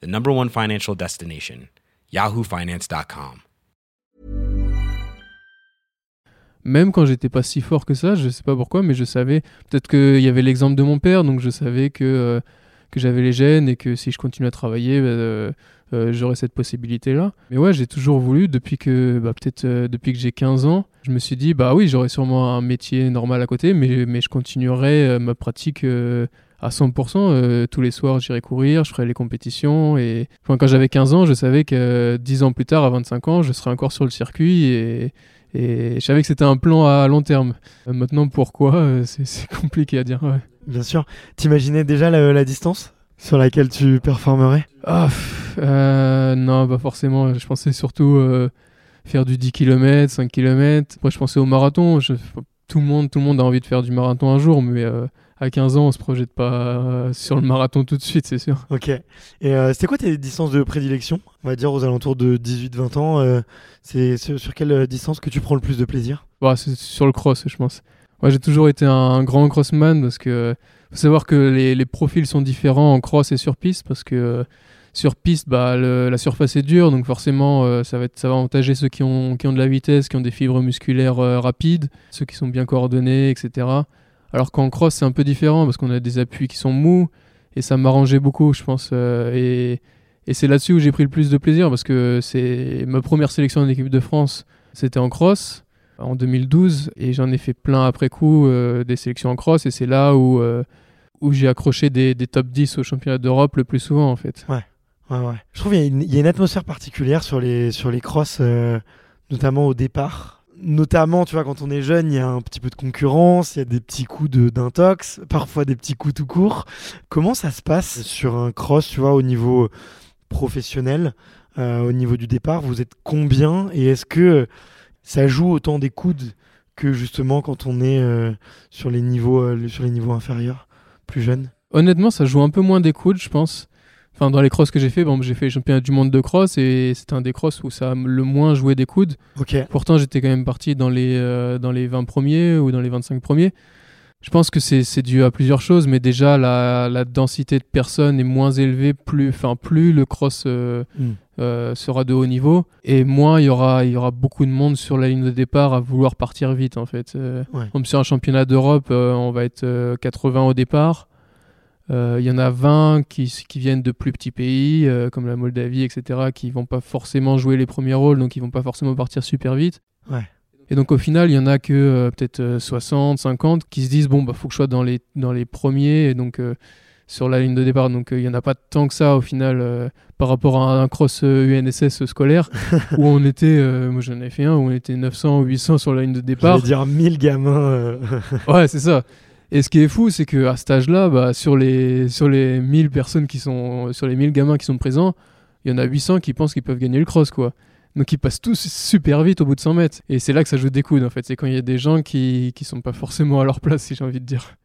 the number one financial destination, yahoofinance.com. Même quand j'étais pas si fort que ça, je sais pas pourquoi, mais je savais, peut-être qu'il y avait l'exemple de mon père, donc je savais que, euh, j'avais les gènes et que si je continuais à travailler, bah, euh, euh, j'aurais cette possibilité-là. Mais ouais, j'ai toujours voulu, depuis que, bah, peut-être depuis que j'ai 15 ans, je me suis dit, bah oui, j'aurais sûrement un métier normal à côté, mais, mais je continuerai ma pratique à 100%. tous les soirs, j'irai courir, je ferai les compétitions. Et quand j'avais 15 ans, je savais que 10 ans plus tard, à 25 ans, je serais encore sur le circuit et, et je savais que c'était un plan à long terme. Euh, maintenant, pourquoi? Euh, C'est compliqué à dire. Bien sûr. T'imaginais déjà la, distance? Sur laquelle tu performerais euh, Non, pas forcément. Je pensais surtout faire du 10 km, 5 km. Après, je pensais au marathon. tout, le monde, tout le monde a envie de faire du marathon un jour, mais à 15 ans, on se projette pas euh, sur le marathon tout de suite, c'est sûr. Ok. Et euh, c'était quoi tes distances de prédilection? On va dire aux alentours de 18-20 ans. Euh, c'est sur, quelle distance que tu prends le plus de plaisir? Bah, C'est sur le cross, je pense. Moi, j'ai toujours été un grand crossman parce que faut savoir que les, profils sont différents en cross et sur piste parce que sur piste, bah, la surface est dure, donc forcément, ça, va être, ça va avantager ceux qui ont, qui ont de la vitesse, qui ont des fibres musculaires rapides, ceux qui sont bien coordonnés, etc. Alors qu'en cross, c'est un peu différent parce qu'on a des appuis qui sont mous et ça m'arrangeait beaucoup, je pense. Euh, et, c'est là-dessus où j'ai pris le plus de plaisir parce que c'est ma première sélection en équipe de France, c'était en cross en 2012 et j'en ai fait plein après coup euh, des sélections en cross et c'est là où, euh, où j'ai accroché des, top 10 au championnat d'Europe le plus souvent en fait. Ouais, ouais, ouais. Je trouve qu'il y, a une atmosphère particulière sur les, sur les crosses, notamment au départ notamment, tu vois, quand on est jeune, il y a un petit peu de concurrence, il y a des petits coups d'intox, parfois des petits coups tout court. Comment ça se passe sur un cross, tu vois, au niveau professionnel, euh, au niveau du départ? Vous êtes combien? Et est-ce que ça joue autant des coudes que justement quand on est euh, sur, les niveaux, euh, sur les niveaux inférieurs, plus jeunes Honnêtement, ça joue un peu moins des coudes, je pense. Enfin, dans les crosses que j'ai fait, bon, j'ai fait les championnats du monde de cross et c'était un des crosses où ça a le moins joué des coudes. Pourtant, j'étais quand même parti dans les, euh, dans les 20 premiers ou dans les 25 premiers. Je pense que c'est dû à plusieurs choses, mais déjà la, la, densité de personnes est moins élevée, plus, enfin, plus le cross euh, hmm. euh, sera de haut niveau, et moins il y aura, il y aura beaucoup de monde sur la ligne de départ à vouloir partir vite en fait. Comme sur un championnat d'Europe, on va être 80 au départ. Euh, il y en a 20 qui, qui, viennent de plus petits pays, euh, comme la Moldavie, etc., qui vont pas forcément jouer les premiers rôles, donc ils vont pas forcément partir super vite. Et donc au final, il y en a que euh, peut-être 60, 50 qui se disent bon, bah faut que je sois dans les, dans les premiers, et donc sur la ligne de départ. Donc il y en a pas tant que ça au final par rapport à un cross UNSS scolaire où on était, moi j'en ai fait un, où on était 900 ou 800 sur la ligne de départ. Je dire 1000 gamins. ouais, c'est ça. Et ce qui est fou, c'est qu'à cet âge-là, bah, sur, les, sur les 1000 personnes qui sont, sur les 1000 gamins qui sont présents, il y en a 800 qui pensent qu'ils peuvent gagner le cross, quoi. Donc ils passent tous super vite au bout de 100 mètres. Et c'est là que ça joue des coudes, en fait. C'est quand il y a des gens qui, qui sont pas forcément à leur place, si j'ai envie de dire.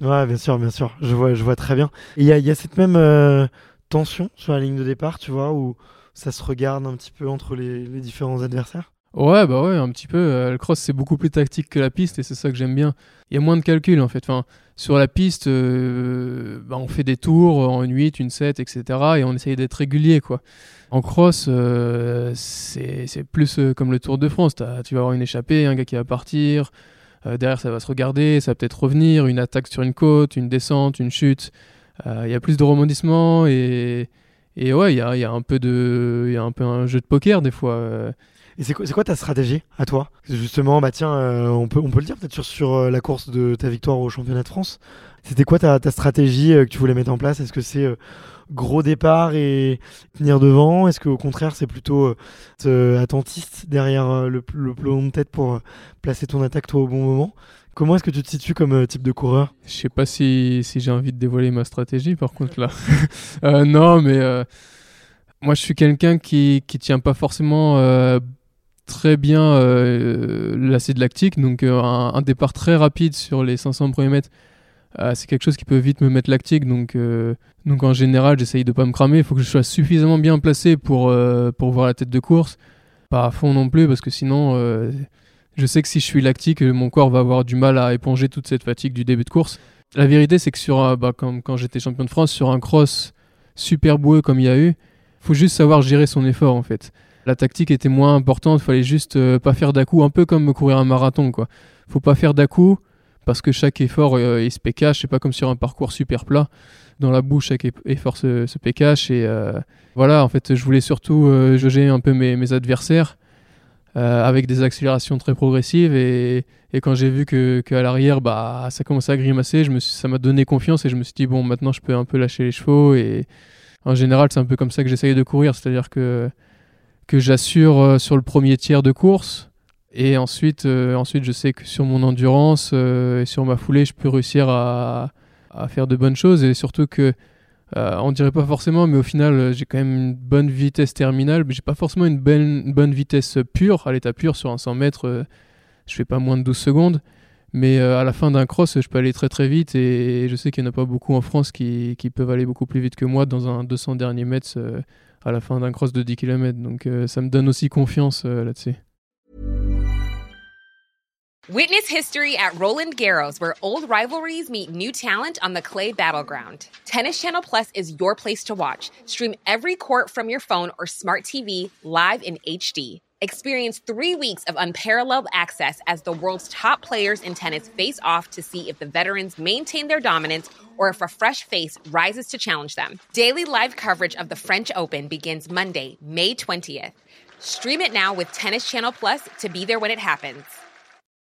Ouais, bien sûr, bien sûr. Je vois, je vois très bien. Il y a, y a, cette même euh, tension sur la ligne de départ, tu vois, où ça se regarde un petit peu entre les, les différents adversaires? Ouais, bah ouais, un petit peu. Euh, le cross, c'est beaucoup plus tactique que la piste et c'est ça que j'aime bien. Il y a moins de calcul en fait. Enfin, sur la piste, euh, bah, on fait des tours en une 8, une 7, etc. et on essaye d'être régulier quoi. En cross, euh, c'est plus comme le Tour de France. tu vas avoir une échappée, un gars qui va partir. derrière, ça va se regarder, ça va peut-être revenir. Une attaque sur une côte, une descente, une chute. Il y a plus de rebondissements et, et ouais, il y a, y a, un peu de, y a un peu un jeu de poker des fois. Et c'est quoi, ta stratégie à toi? Justement, bah tiens, euh, on, peut, on peut le dire peut-être sur, sur euh, la course de ta victoire au championnat de France. C'était quoi ta, ta stratégie euh, que tu voulais mettre en place? Est-ce que c'est gros départ et tenir devant? Est-ce qu'au contraire, c'est plutôt attentiste derrière le, le peloton de tête pour placer ton attaque toi au bon moment? Comment est-ce que tu te situes comme type de coureur? Je sais pas si, si j'ai envie de dévoiler ma stratégie par contre là. non, mais Moi, je suis quelqu'un qui qui tient pas forcément très bien l'acide lactique, donc un, un, départ très rapide sur les 500 premiers mètres euh, c'est quelque chose qui peut vite me mettre lactique. Donc, euh, donc en général, j'essaye de pas me cramer. Il faut que je sois suffisamment bien placé pour, euh, pour voir la tête de course. Pas à fond non plus, parce que sinon, je sais que si je suis lactique, mon corps va avoir du mal à éponger toute cette fatigue du début de course. La vérité, c'est que sur, bah, quand, quand j'étais champion de France, sur un cross super boueux comme il y a eu, faut juste savoir gérer son effort en fait. La tactique était moins importante, il fallait juste pas faire d'à un peu comme courir un marathon quoi. Faut pas faire d'à parce que chaque effort euh, il se pécache, c'est pas comme sur un parcours super plat. Dans la bouche, chaque effort se, se pécache et euh, voilà, en fait, je voulais surtout euh, jauger un peu mes, adversaires avec des accélérations très progressives et, quand j'ai vu que, que, à l'arrière, bah, ça commençait à grimacer, ça m'a donné confiance et je me suis dit bon, maintenant je peux un peu lâcher les chevaux et en général, c'est un peu comme ça que j'essaye de courir, c'est-à-dire que que j'assure sur le premier tiers de course et ensuite, euh, ensuite, je sais que sur mon endurance euh, et sur ma foulée, je peux réussir à, à, faire de bonnes choses. Et surtout que, euh, on dirait pas forcément, mais au final, j'ai quand même une bonne vitesse terminale. Mais j'ai pas forcément une, belle, bonne vitesse pure, à l'état pur, sur un 100 mètres, je fais pas moins de 12 secondes. Mais à la fin d'un cross, je peux aller très très vite. Et je sais qu'il n'y en a pas beaucoup en France qui, qui, peuvent aller beaucoup plus vite que moi dans un 200 derniers mètres à la fin d'un cross de 10 km. Donc ça me donne aussi confiance là-dessus. Witness history at Roland Garros, where old rivalries meet new talent on the clay battleground. Tennis Channel Plus is your place to watch. Stream every court from your phone or smart TV live in HD. Experience three weeks of unparalleled access as the world's top players in tennis face off to see if the veterans maintain their dominance or if a fresh face rises to challenge them. Daily live coverage of the French Open begins Monday, May 20th. Stream it now with Tennis Channel Plus to be there when it happens.